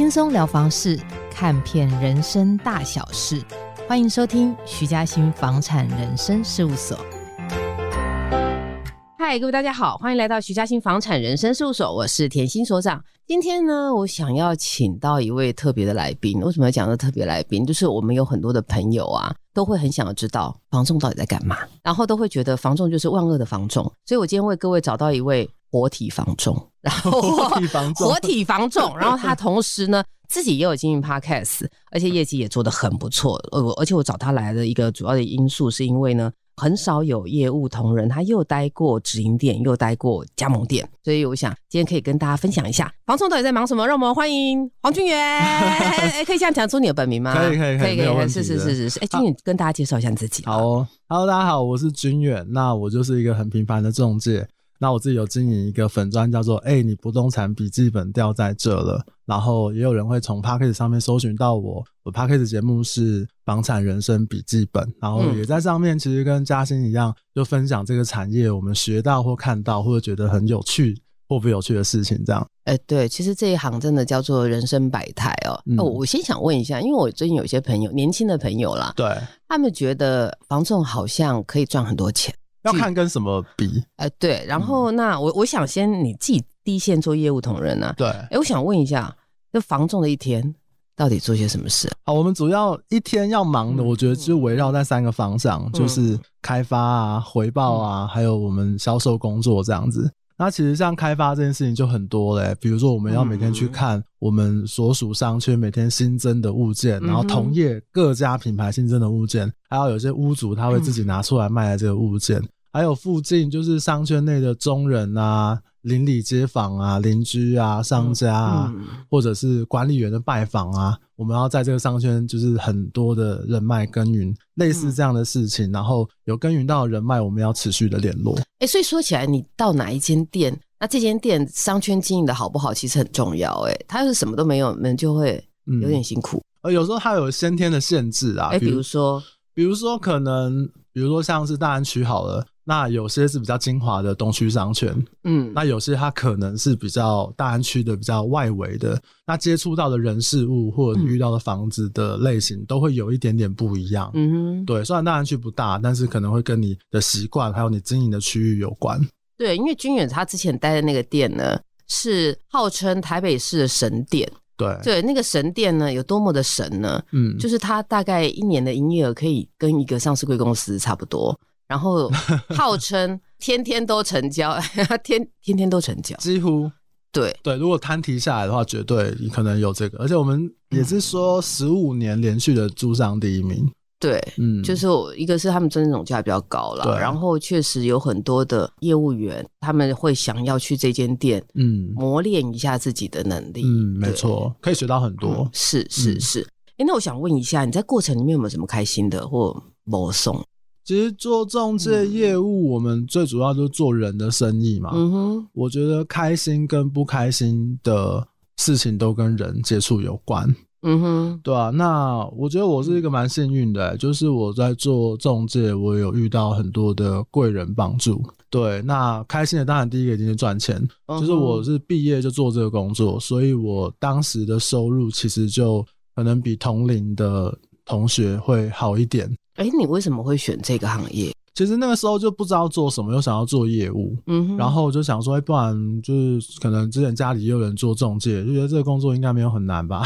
轻松聊房事，看遍人生大小事，欢迎收听徐嘉欣房产人生事务所。嗨，各位大家好，欢迎来到徐嘉欣房产人生事务所，我是甜心所长。今天呢，我想要请到一位特别的来宾。为什么要讲到特别来宾？就是我们有很多的朋友啊，都会很想要知道房仲到底在干嘛，然后都会觉得房仲就是万恶的房仲。所以我今天为各位找到一位活体房仲，然后活体防 重，活体防重，然后他同时呢自己也有经营 Podcast，而且业绩也做得很不错。呃，而且我找他来的一个主要的因素是因为呢。很少有业务同仁，他又待过直营店，又待过加盟店，所以我想今天可以跟大家分享一下房仲到底在忙什么。让我们欢迎黄军远。哎，可以这样讲出你的本名吗？可以，可以，可以，可以，可以，是是是是是。哎，军远跟大家介绍一下你自己。好哦，Hello，大家好，我是军远。那我就是一个很平凡的中介。那我自己有经营一个粉专，叫做“哎、欸，你不动产笔记本掉在这了”。然后也有人会从 Podcast 上面搜寻到我，我 Podcast 节目是房产人生笔记本，然后也在上面其实跟嘉欣一样，就分享这个产业我们学到或看到或者觉得很有趣或不有趣的事情。这样，哎、欸，对，其实这一行真的叫做人生百态哦。那、嗯、我先想问一下，因为我最近有些朋友，年轻的朋友啦，对，他们觉得房仲好像可以赚很多钱。要看跟什么比，哎、呃，对，然后那我我想先你自己第一线做业务同仁啊，对，哎，我想问一下，这房重的一天到底做些什么事？好，我们主要一天要忙的，我觉得就围绕在三个方向，嗯、就是开发啊、回报啊，嗯、还有我们销售工作这样子。那其实像开发这件事情就很多嘞，比如说我们要每天去看我们所属商圈每天新增的物件，嗯、然后同业各家品牌新增的物件，还有有些屋主他会自己拿出来卖的这个物件，嗯、还有附近就是商圈内的中人啊。邻里街坊啊，邻居啊，商家啊，嗯、或者是管理员的拜访啊，我们要在这个商圈就是很多的人脉耕耘，类似这样的事情，嗯、然后有耕耘到的人脉，我们要持续的联络。哎、欸，所以说起来，你到哪一间店，那这间店商圈经营的好不好，其实很重要。哎，他要是什么都没有，那就会有点辛苦。呃、嗯，有时候它有先天的限制啊，哎、欸，比如说，比如说可能，比如说像是大安区好了。那有些是比较精华的东区商圈，嗯，那有些它可能是比较大安区的比较外围的，那接触到的人事物或者遇到的房子的类型都会有一点点不一样，嗯哼，对，虽然大安区不大，但是可能会跟你的习惯还有你经营的区域有关。对，因为君远他之前待的那个店呢，是号称台北市的神店，对，对，那个神店呢有多么的神呢？嗯，就是它大概一年的营业额可以跟一个上市贵公司差不多。然后号称天天都成交，天天天都成交，几乎对对。如果摊提下来的话，绝对可能有这个。而且我们也是说十五年连续的租商第一名。对，嗯，就是我一个是他们真正总价比较高了，对然后确实有很多的业务员他们会想要去这间店，嗯，磨练一下自己的能力。嗯，对没错，可以学到很多。嗯、是是是。哎、嗯，那我想问一下，你在过程里面有没有什么开心的或没送？其实做中介业务，我们最主要就是做人的生意嘛。嗯哼，我觉得开心跟不开心的事情都跟人接触有关。嗯哼，对啊。那我觉得我是一个蛮幸运的、欸，就是我在做中介，我有遇到很多的贵人帮助。对，那开心的当然第一个一定是赚钱，就是我是毕业就做这个工作，所以我当时的收入其实就可能比同龄的同学会好一点。哎，你为什么会选这个行业？其实那个时候就不知道做什么，又想要做业务，嗯哼，然后就想说，哎，不然就是可能之前家里也有人做中介，就觉得这个工作应该没有很难吧，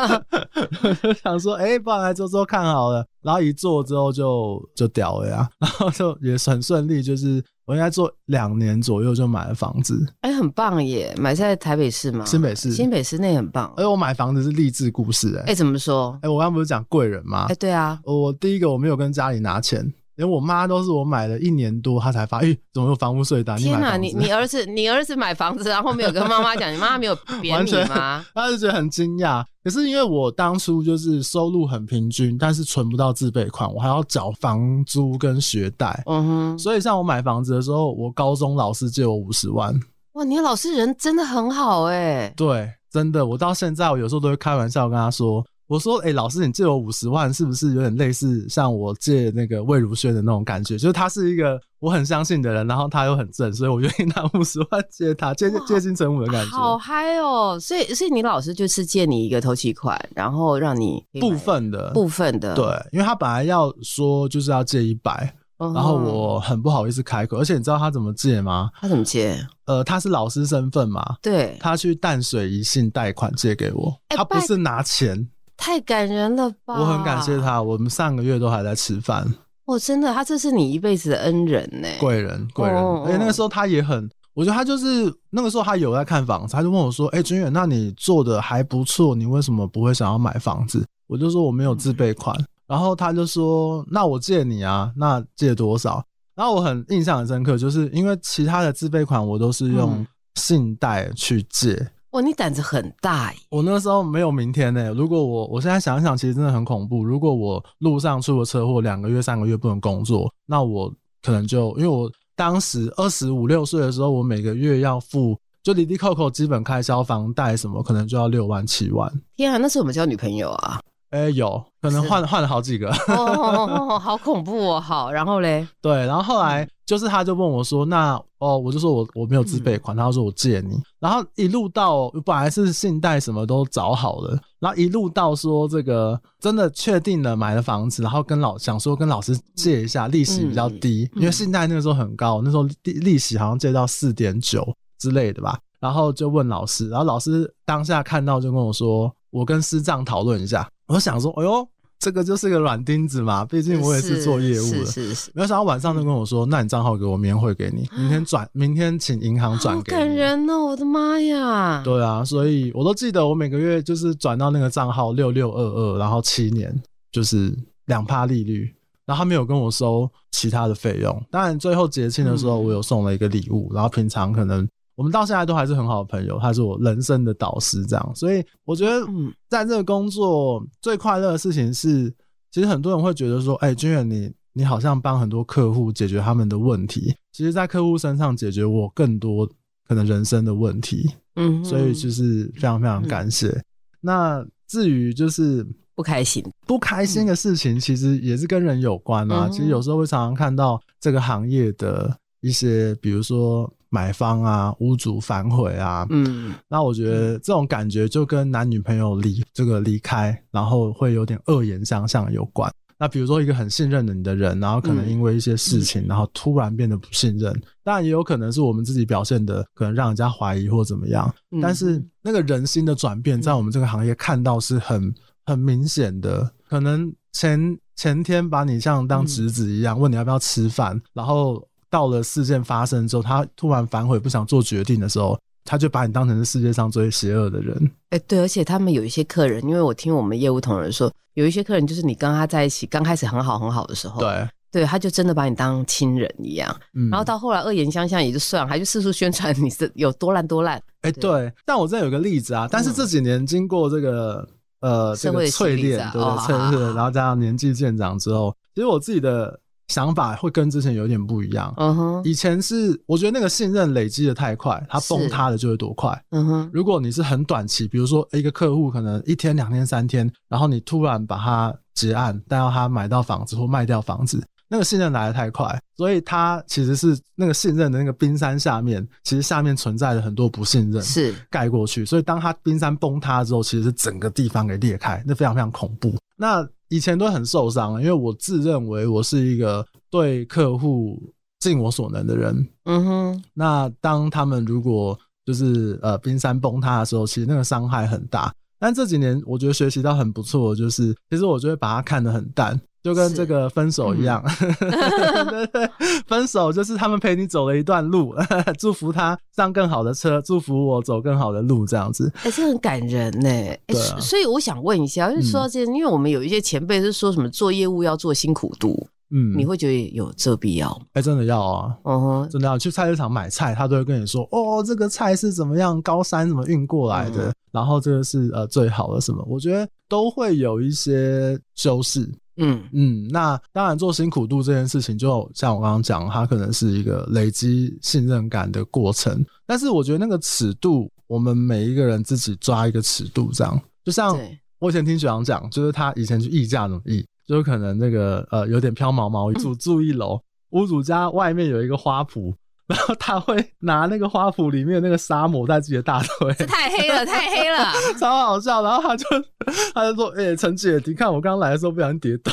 就想说，哎，不然来做做看好了。然后一做之后就就屌了呀，然后就也很顺利，就是我应该做两年左右就买了房子，哎，很棒耶！买在台北市吗？新北市，新北市那很棒。哎，我买房子是励志故事，哎，哎，怎么说？哎，我刚刚不是讲贵人吗？哎，对啊，我第一个我没有跟家里拿钱。连我妈都是我买了一年多，她才发现，哎，怎么有房屋税单？天哪，你你儿子你儿子买房子，然后没有跟妈妈讲，你妈妈没有 扁你吗？她就觉得很惊讶。可是因为我当初就是收入很平均，但是存不到自备款，我还要缴房租跟学贷。嗯哼，所以像我买房子的时候，我高中老师借我五十万。哇，你的老师人真的很好哎。对，真的，我到现在我有时候都会开玩笑跟他说。我说，哎、欸，老师，你借我五十万，是不是有点类似像我借那个魏如萱的那种感觉？就是他是一个我很相信的人，然后他又很正，所以我愿意拿五十万借他，借借金成武的感觉。好嗨哦！所以，所以你老师就是借你一个头期款，然后让你部分的部分的，对，因为他本来要说就是要借一百。然后我很不好意思开口，而且你知道他怎么借吗？他怎么借？呃，他是老师身份嘛，对，他去淡水宜信贷款借给我，欸、他不是拿钱，太感人了吧！我很感谢他，我们上个月都还在吃饭。哦，真的，他这是你一辈子的恩人呢，贵人贵人。而且、欸、那个时候他也很，我觉得他就是那个时候他有在看房子，他就问我说：“哎、欸，军远，那你做的还不错，你为什么不会想要买房子？”我就说我没有自备款。嗯然后他就说：“那我借你啊，那借多少？”然后我很印象很深刻，就是因为其他的自备款我都是用信贷去借。嗯哦，你胆子很大耶！我那时候没有明天呢。如果我我现在想想，其实真的很恐怖。如果我路上出了车祸，两个月、三个月不能工作，那我可能就因为我当时二十五六岁的时候，我每个月要付就哩哩扣扣基本开销、房贷什么，可能就要六万七万。天啊，那是我们交女朋友啊！哎、欸，有可能换换了好几个，哦，好恐怖哦！好，然后嘞，对，然后后来就是他就问我说：“那哦，我就说我我没有自备款。嗯”他说：“我借你。”然后一路到本来是信贷什么都找好了，然后一路到说这个真的确定了买了房子，然后跟老想说跟老师借一下，利息比较低，嗯、因为信贷那个时候很高，那时候利利息好像借到四点九之类的吧。然后就问老师，然后老师当下看到就跟我说：“我跟师长讨论一下。”我想说，哎呦，这个就是个软钉子嘛，毕竟我也是做业务的。是是是，是。没有想到晚上就跟我说，嗯、那你账号给我，明天汇给你，明天转，明天请银行转给你。好感人哦，我的妈呀！对啊，所以我都记得，我每个月就是转到那个账号六六二二，然后七年就是两趴利率，然后他没有跟我收其他的费用。当然，最后节庆的时候，我有送了一个礼物，嗯、然后平常可能。我们到现在都还是很好的朋友，他是我人生的导师，这样，所以我觉得，在这个工作最快乐的事情是，其实很多人会觉得说，哎，君远，你你好像帮很多客户解决他们的问题，其实，在客户身上解决我更多可能人生的问题，嗯，所以就是非常非常感谢。那至于就是不开心，不开心的事情，其实也是跟人有关啊。其实有时候会常常看到这个行业的一些，比如说。买方啊，屋主反悔啊，嗯，那我觉得这种感觉就跟男女朋友离这个离开，然后会有点恶言相向有关。那比如说一个很信任的你的人，然后可能因为一些事情，嗯、然后突然变得不信任，当然也有可能是我们自己表现的可能让人家怀疑或怎么样。嗯、但是那个人心的转变，在我们这个行业看到是很很明显的。可能前前天把你像当侄子一样，问你要不要吃饭，然后。到了事件发生之后，他突然反悔，不想做决定的时候，他就把你当成是世界上最邪恶的人。哎、欸，对，而且他们有一些客人，因为我听我们业务同仁说，有一些客人就是你跟他在一起刚开始很好很好的时候，对，对，他就真的把你当亲人一样。嗯，然后到后来恶言相向也就算了，还就四处宣传你是有多烂多烂。哎、欸，对。但我这有个例子啊，但是这几年经过这个、嗯、呃这个淬炼，啊、对对，淬炼、哦，然后加上年纪渐长之后，其实我自己的。想法会跟之前有点不一样。嗯哼，以前是我觉得那个信任累积的太快，它崩塌的就会多快。嗯哼，如果你是很短期，比如说一个客户可能一天、两天、三天，然后你突然把他结案，但要他买到房子或卖掉房子，那个信任来的太快，所以他其实是那个信任的那个冰山下面，其实下面存在着很多不信任，是盖过去。所以当他冰山崩塌之后，其实是整个地方给裂开，那非常非常恐怖。那以前都很受伤，因为我自认为我是一个对客户尽我所能的人。嗯哼。那当他们如果就是呃冰山崩塌的时候，其实那个伤害很大。但这几年我觉得学习到很不错，就是其实我就会把它看得很淡。就跟这个分手一样，嗯、对对，分手就是他们陪你走了一段路，祝福他上更好的车，祝福我走更好的路，这样子。哎、欸，这很感人呢。哎、啊欸，所以我想问一下，就是说到这，嗯、因为我们有一些前辈是说什么做业务要做辛苦度，嗯，你会觉得有这必要吗？哎、欸，真的要啊，嗯哼，真的要去菜市场买菜，他都会跟你说，哦，这个菜是怎么样高山怎么运过来的，嗯、然后这个是呃最好的什么，我觉得都会有一些修饰。嗯。嗯，那当然做辛苦度这件事情，就像我刚刚讲，它可能是一个累积信任感的过程。但是我觉得那个尺度，我们每一个人自己抓一个尺度，这样。就像我以前听学长讲，就是他以前去议价怎么议，就可能那个呃有点飘毛毛，住住一楼，屋主家外面有一个花圃。然后他会拿那个花圃里面那个沙抹在自己的大腿，这太黑了，太黑了，超好笑。然后他就 他就说：“哎、欸，陈姐，你看我刚来的时候不小心跌倒。”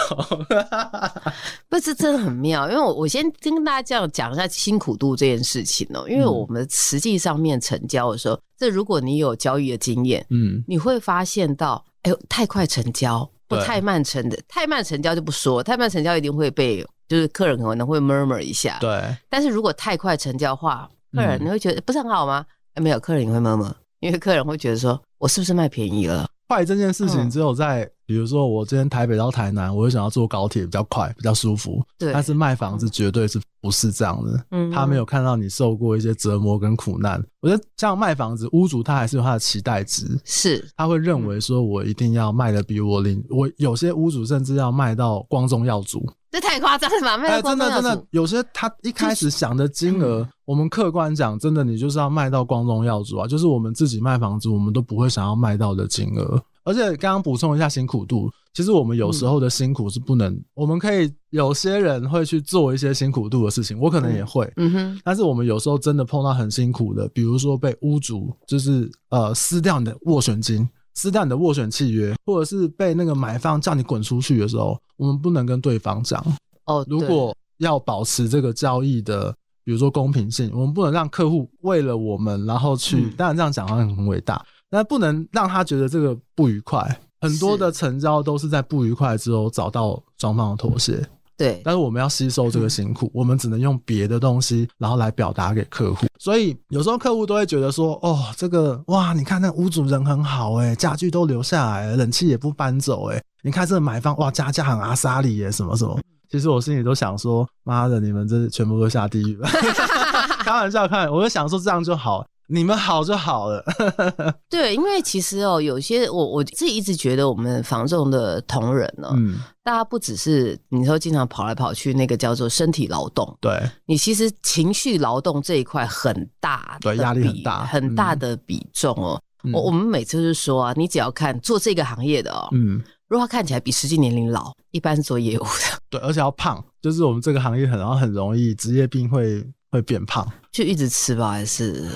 不是，真的很妙。因为我我先跟大家这样讲一下辛苦度这件事情哦。因为我们实际上面成交的时候，嗯、这如果你有交易的经验，嗯，你会发现到，哎呦，太快成交或太慢成的，太慢成交就不说，太慢成交一定会被。就是客人可能会 murmur 一下，对。但是如果太快成交的话，客人你会觉得不是很好吗？嗯、没有，客人也会 murmur，因为客人会觉得说，我是不是卖便宜了？快这件事情只有在，嗯、比如说我今天台北到台南，我就想要坐高铁比较快，比较舒服。对。但是卖房子绝对是不是这样的？嗯。他没有看到你受过一些折磨跟苦难。我觉得像卖房子，屋主他还是有他的期待值，是他会认为说我一定要卖的比我邻，我有些屋主甚至要卖到光宗耀祖。这太夸张了吧？卖到光宗耀祖。欸，真的真的，有些他一开始想的金额，就是，我们客观讲，真的你就是要卖到光宗耀祖啊，就是我们自己卖房子，我们都不会想要卖到的金额。而且刚刚补充一下辛苦度，其实我们有时候的辛苦是不能，嗯、我们可以有些人会去做一些辛苦度的事情，我可能也会，嗯哼。但是我们有时候真的碰到很辛苦的，比如说被屋主就是呃撕掉你的斡旋金，撕掉你的斡旋契约，或者是被那个买方叫你滚出去的时候，我们不能跟对方讲哦。如果要保持这个交易的，比如说公平性，我们不能让客户为了我们然后去，嗯、当然这样讲好像很伟大。但不能让他觉得这个不愉快。很多的成交都是在不愉快之后找到双方的妥协。对，但是我们要吸收这个辛苦，嗯、我们只能用别的东西，然后来表达给客户。所以有时候客户都会觉得说：“哦，这个哇，你看那屋主人很好诶，家具都留下来，冷气也不搬走诶，你看这个买方哇，家家很阿莎里耶，什么什么。”其实我心里都想说：“妈的，你们这全部都下地狱了。”开玩笑，看，我就想说这样就好。你们好就好了。对，因为其实哦，有些我我自己一直觉得，我们防重的同仁呢，嗯，大家不只是你说经常跑来跑去，那个叫做身体劳动，对，你其实情绪劳动这一块很大，对，压力很大，很大的比重哦。嗯、我我们每次就是说啊，你只要看做这个行业的哦，嗯，如果他看起来比实际年龄老，一般是做业务的，对，而且要胖，就是我们这个行业很然后很容易职业病会会变胖，就一直吃吧，还是？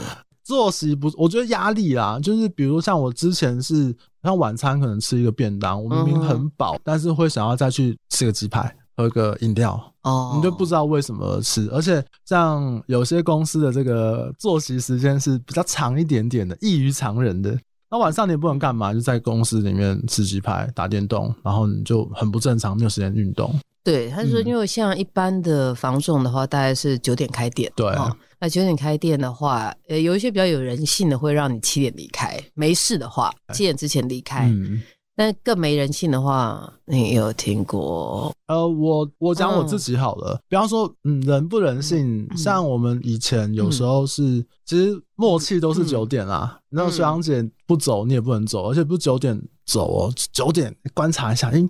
作息不，我觉得压力啦，就是比如像我之前是，像晚餐可能吃一个便当，我明明很饱，嗯、但是会想要再去吃个鸡排，喝个饮料，哦，你就不知道为什么吃，而且像有些公司的这个作息时间是比较长一点点的，异于常人的，那晚上你不能干嘛，就在公司里面吃鸡排、打电动，然后你就很不正常，没有时间运动。对，他说，因为像一般的房仲的话，大概是九点开店，对。那九点开店的话，呃，有一些比较有人性的会让你七点离开，没事的话七点之前离开。嗯，但更没人性的话，你有听过？呃，我我讲我自己好了，嗯、比方说，嗯，人不人性，嗯、像我们以前有时候是，嗯、其实默契都是九点啦。然后学长姐不走，你也不能走，而且不是九点走哦，九点观察一下，哎，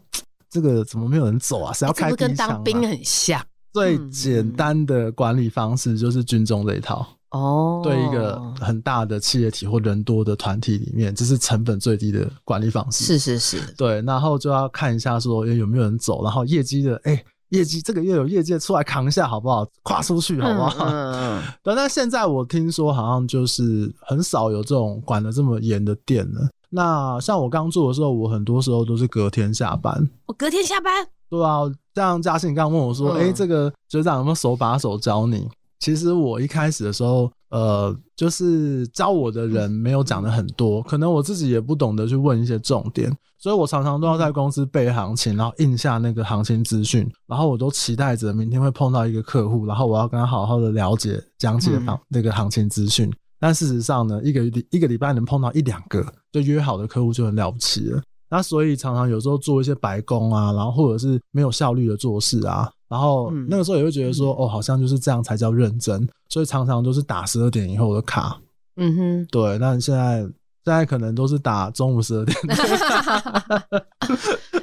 这个怎么没有人走啊？谁要开第一枪？这不跟当兵很像？最简单的管理方式就是军中这一套哦，对一个很大的企业体或人多的团体里面，这是成本最低的管理方式。是是是，对，然后就要看一下说有没有人走，然后业绩的，哎，业绩这个月有业绩出来扛一下好不好？跨出去好不好？嗯嗯。对，但现在我听说好像就是很少有这种管得这么严的店了。那像我刚做的时候，我很多时候都是隔天下班。我隔天下班。对啊，像嘉信，你刚刚问我说：“哎、嗯欸，这个学长有没有手把手教你？”其实我一开始的时候，呃，就是教我的人没有讲的很多，可能我自己也不懂得去问一些重点，所以我常常都要在公司背行情，然后印下那个行情资讯，然后我都期待着明天会碰到一个客户，然后我要跟他好好的了解讲解行那个行情资讯。嗯、但事实上呢，一个一个礼拜能碰到一两个就约好的客户就很了不起了。那所以常常有时候做一些白工啊，然后或者是没有效率的做事啊，然后那个时候也会觉得说，嗯、哦，好像就是这样才叫认真，所以常常都是打十二点以后的卡。嗯哼，对。那现在现在可能都是打中午十二点。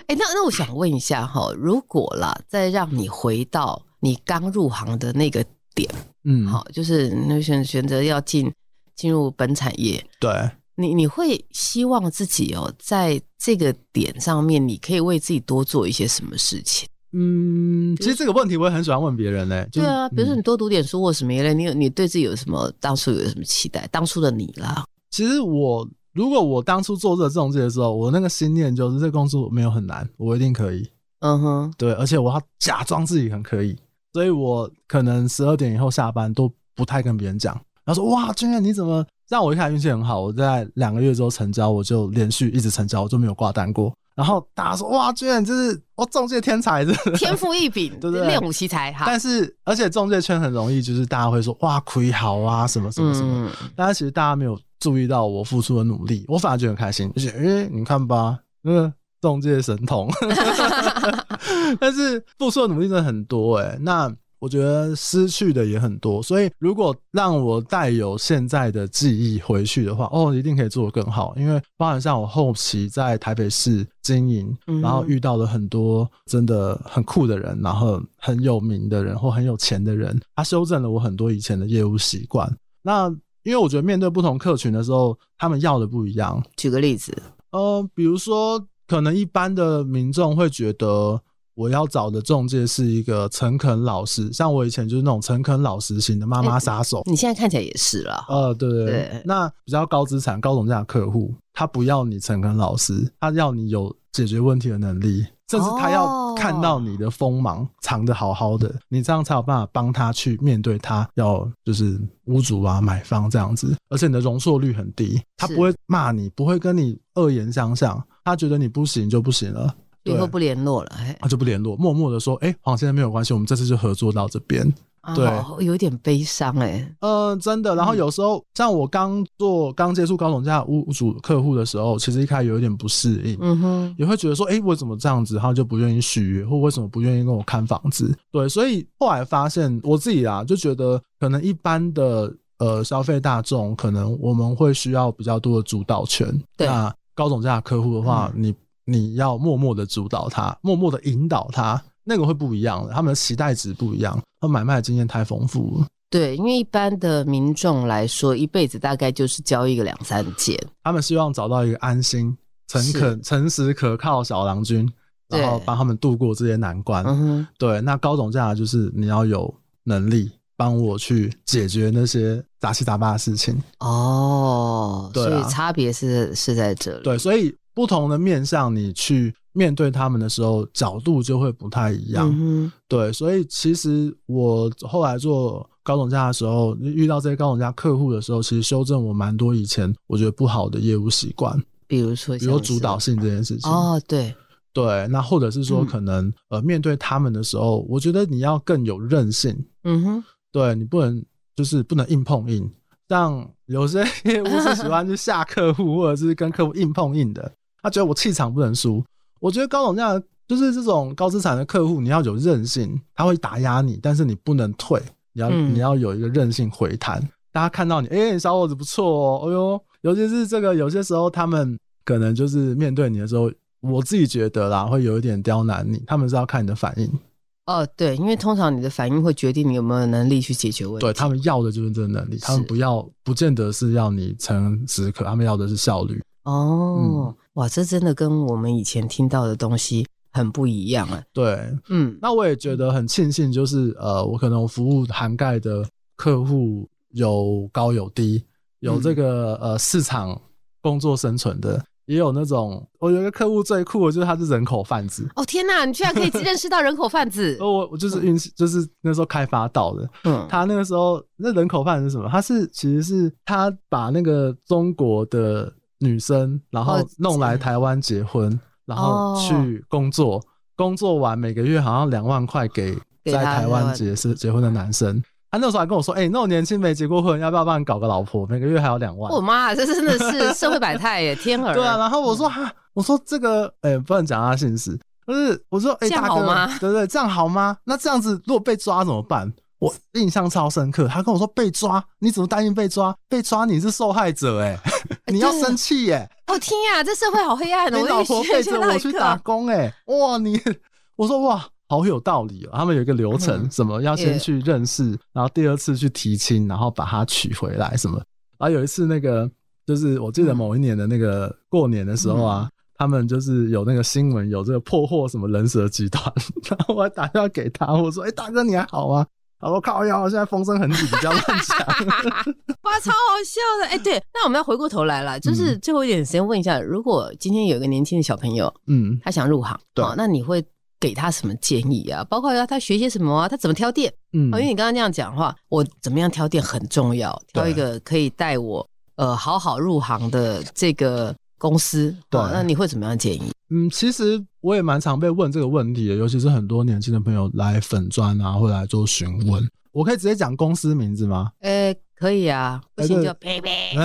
哎、欸，那那我想问一下哈，如果啦，再让你回到你刚入行的那个点，嗯，好，就是那选选择要进进入本产业，对。你你会希望自己哦，在这个点上面，你可以为自己多做一些什么事情？嗯，其实这个问题我也很喜欢问别人呢。对啊，比如说你多读点书或什么一类，你有你对自己有什么当初有什么期待？当初的你啦，其实我如果我当初做这个中介的时候，我那个心念就是这个工作没有很难，我一定可以。嗯哼，对，而且我要假装自己很可以，所以我可能十二点以后下班都不太跟别人讲。他说：“哇，君远你怎么？”让我一开始运气很好，我在两个月之后成交，我就连续一直成交，我就没有挂单过。然后大家说：“哇，居然就是我中介天才，是天赋异禀，对不对？练武奇才哈。”但是，而且中介圈很容易，就是大家会说：“哇，亏好啊，什么什么什么。嗯”但是其实大家没有注意到我付出的努力，我反而觉得很开心。而且，哎，你看吧，那个中介神童，但是付出的努力真的很多哎、欸。那。我觉得失去的也很多，所以如果让我带有现在的记忆回去的话，哦，一定可以做得更好。因为包含像我后期在台北市经营，然后遇到了很多真的很酷的人，然后很有名的人或很有钱的人，他修正了我很多以前的业务习惯。那因为我觉得面对不同客群的时候，他们要的不一样。举个例子，呃，比如说可能一般的民众会觉得。我要找的中介是一个诚恳老实，像我以前就是那种诚恳老实型的妈妈杀手。你现在看起来也是了。呃，对对对。那比较高资产、高总价的客户，他不要你诚恳老实，他要你有解决问题的能力，甚至他要看到你的锋芒藏得好好的，你这样才有办法帮他去面对他要就是屋主啊、买方这样子。而且你的容错率很低，他不会骂你，不会跟你恶言相向，他觉得你不行就不行了。以后不联络了，他就不联络，默默的说：“哎、欸，黄先生没有关系，我们这次就合作到这边。啊”对，有点悲伤哎、欸。嗯、呃，真的。然后有时候，嗯、像我刚做、刚接触高总价屋主客户的时候，其实一开始有一点不适应，嗯哼，也会觉得说：“哎、欸，为什么这样子？”然后就不愿意续约，或为什么不愿意跟我看房子？对，所以后来发现我自己啊，就觉得可能一般的呃消费大众，可能我们会需要比较多的主导权。对，那高总价客户的话，嗯、你。你要默默的主导他，默默的引导他，那个会不一样的。他们的期待值不一样，他买卖的经验太丰富了。对，因为一般的民众来说，一辈子大概就是交易个两三件。他们希望找到一个安心、诚恳、诚实、可靠小郎君，然后帮他们度过这些难关。嗯、对，那高总价就是你要有能力帮我去解决那些杂七杂八的事情。哦，对啊、所以差别是是在这里。对，所以。不同的面向，你去面对他们的时候，角度就会不太一样。嗯、对，所以其实我后来做高总价的时候，遇到这些高总价客户的时候，其实修正我蛮多以前我觉得不好的业务习惯。比如说，比如主导性这件事情。哦，对对，那或者是说，可能、嗯、呃，面对他们的时候，我觉得你要更有韧性。嗯哼，对你不能就是不能硬碰硬，像有些业务是喜欢去吓客户，或者是跟客户硬碰硬的。他觉得我气场不能输，我觉得高总价就是这种高资产的客户，你要有韧性，他会打压你，但是你不能退，你要、嗯、你要有一个韧性回弹。大家看到你，哎、欸，小伙子不错哦，哎呦，尤其是这个有些时候他们可能就是面对你的时候，我自己觉得啦，会有一点刁难你，他们是要看你的反应。哦，对，因为通常你的反应会决定你有没有能力去解决问题。对，他们要的就是这个能力，他们不要，不见得是要你诚实可，他们要的是效率。哦。嗯哇，这真的跟我们以前听到的东西很不一样啊！对，嗯，那我也觉得很庆幸，就是呃，我可能服务涵盖的客户有高有低，有这个呃市场工作生存的，也有那种我有一个客户最酷的就是他是人口贩子。哦天哪，你居然可以认识到人口贩子！我我就是运气，就是那时候开发到的。嗯，他那个时候那人口贩子是什么？他是其实是他把那个中国的。女生，然后弄来台湾结婚，哦、然后去工作，哦、工作完每个月好像两万块给在台湾结是结婚的男生。他那时候还跟我说：“哎、欸，那么年轻没结过婚，要不要帮你搞个老婆？每个月还有两万。”我妈，这真的是社会百态耶，天儿。对啊，然后我说：“哈、嗯，我说这个，哎、欸，不能讲他姓氏，不是，我说，哎、欸，大哥，对不对？这样好吗？那这样子如果被抓怎么办？”我印象超深刻，他跟我说，被抓，你怎么答应被抓？被抓你是受害者哎、欸，你要生气耶！哦天呀，这社会好黑暗的！我老婆背着我去打工哎，哇你，我说哇，好有道理哦。他们有一个流程，嗯、什么要先去认识，然后第二次去提亲，然后把他娶回来什么。然后有一次那个就是我记得某一年的那个过年的时候啊，嗯、他们就是有那个新闻，有这个破获什么人蛇集团，然后我还打电话给他，我说：“哎、欸，大哥你还好吗？”他说：“靠腰，现在风声很紧，比较乱讲。”哇，超好笑的！哎、欸，对，那我们要回过头来了，就是最后一点时间问一下，如果今天有一个年轻的小朋友，嗯，他想入行，对，那你会给他什么建议啊？包括要他学些什么啊？他怎么挑店？嗯，因为你刚刚那样讲的话，我怎么样挑店很重要，挑一个可以带我。呃，好好入行的这个公司，对，那你会怎么样建议？嗯，其实我也蛮常被问这个问题的，尤其是很多年轻的朋友来粉砖啊，会来做询问。我可以直接讲公司名字吗？呃，可以啊，不行就呸呸。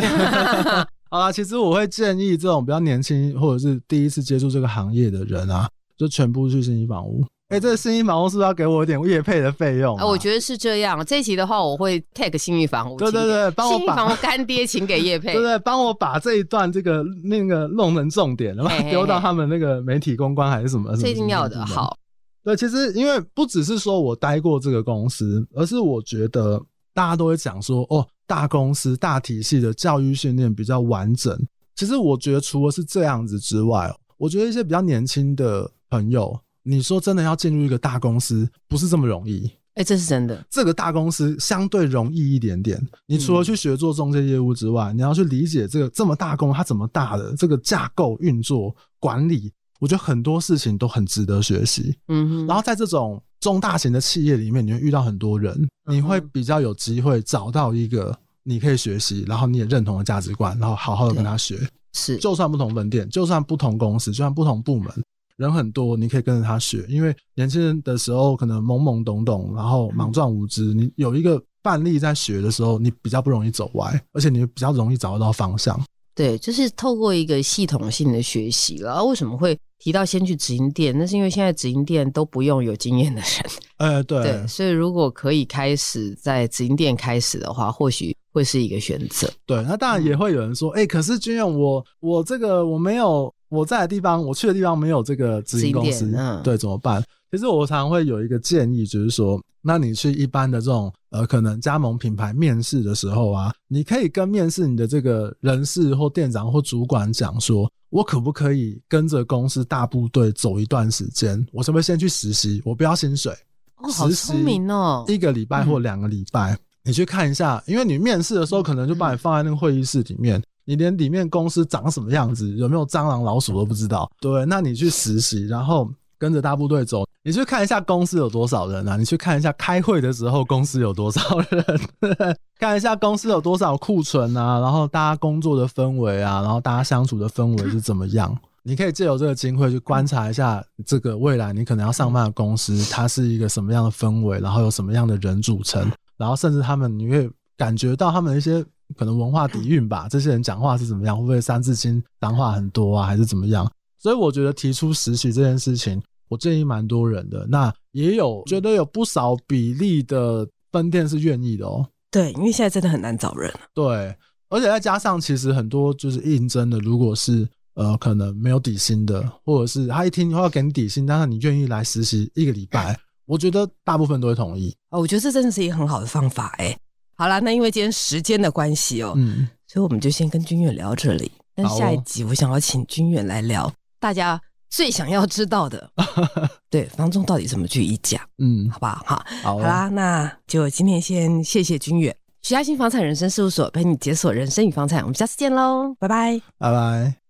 好啦，其实我会建议这种比较年轻或者是第一次接触这个行业的人啊，就全部去信义房屋。哎、欸，这个信义房屋是不是要给我一点业配的费用啊？我觉得是这样。这一期的话，我会 tag 信义房屋。对对对，帮我把信义房屋干爹请给业配。对对，帮我把这一段这个那个弄成重点，然后丢到他们那个媒体公关还是什么？这一定要的。好。对，其实因为不只是说我待过这个公司，而是我觉得大家都会讲说，哦，大公司大体系的教育训练比较完整。其实我觉得除了是这样子之外，我觉得一些比较年轻的朋友。你说真的要进入一个大公司，不是这么容易。哎、欸，这是真的。这个大公司相对容易一点点。你除了去学做中介业务之外，嗯、你要去理解这个这么大公司它怎么大的这个架构运作管理，我觉得很多事情都很值得学习。嗯哼。然后在这种中大型的企业里面，你会遇到很多人，你会比较有机会找到一个你可以学习，然后你也认同的价值观，然后好好的跟他学。是，就算不同分店，就算不同公司，就算不同部门。人很多，你可以跟着他学，因为年轻人的时候可能懵懵懂懂，然后莽撞无知。你有一个范例在学的时候，你比较不容易走歪，而且你比较容易找得到方向。对，就是透过一个系统性的学习。然后为什么会提到先去直营店？那是因为现在直营店都不用有经验的人。呃，对，对，所以如果可以开始在直营店开始的话，或许会是一个选择。对，那当然也会有人说，哎、嗯欸，可是军远，我我这个我没有。我在的地方，我去的地方没有这个直营公司，嗯、对，怎么办？其实我常常会有一个建议，就是说，那你去一般的这种呃，可能加盟品牌面试的时候啊，你可以跟面试你的这个人事或店长或主管讲说，我可不可以跟着公司大部队走一段时间？我是不是先去实习？我不要薪水，哦，好聪明哦，一个礼拜或两个礼拜，嗯、你去看一下，因为你面试的时候可能就把你放在那个会议室里面。你连里面公司长什么样子，有没有蟑螂、老鼠都不知道，对？那你去实习，然后跟着大部队走，你去看一下公司有多少人啊？你去看一下开会的时候公司有多少人，看一下公司有多少库存啊？然后大家工作的氛围啊，然后大家相处的氛围是怎么样？你可以借由这个机会去观察一下这个未来你可能要上班的公司，它是一个什么样的氛围，然后有什么样的人组成，然后甚至他们你会感觉到他们一些。可能文化底蕴吧，这些人讲话是怎么样？会不会三字经脏话很多啊，还是怎么样？所以我觉得提出实习这件事情，我建议蛮多人的。那也有觉得有不少比例的分店是愿意的哦。对，因为现在真的很难找人。对，而且再加上其实很多就是应征的，如果是呃可能没有底薪的，或者是他一听话要给你底薪，但是你愿意来实习一个礼拜，我觉得大部分都会同意。哦，我觉得这真的是一个很好的方法哎。好啦，那因为今天时间的关系哦，嗯，所以我们就先跟君远聊这里。那下一集我想要请君远来聊大家最想要知道的，对，房仲到底怎么去议价？嗯，好不好？好，好，好啦，那就今天先谢谢君远，徐嘉欣房产人生事务所陪你解锁人生与房产，我们下次见喽，拜拜，拜拜。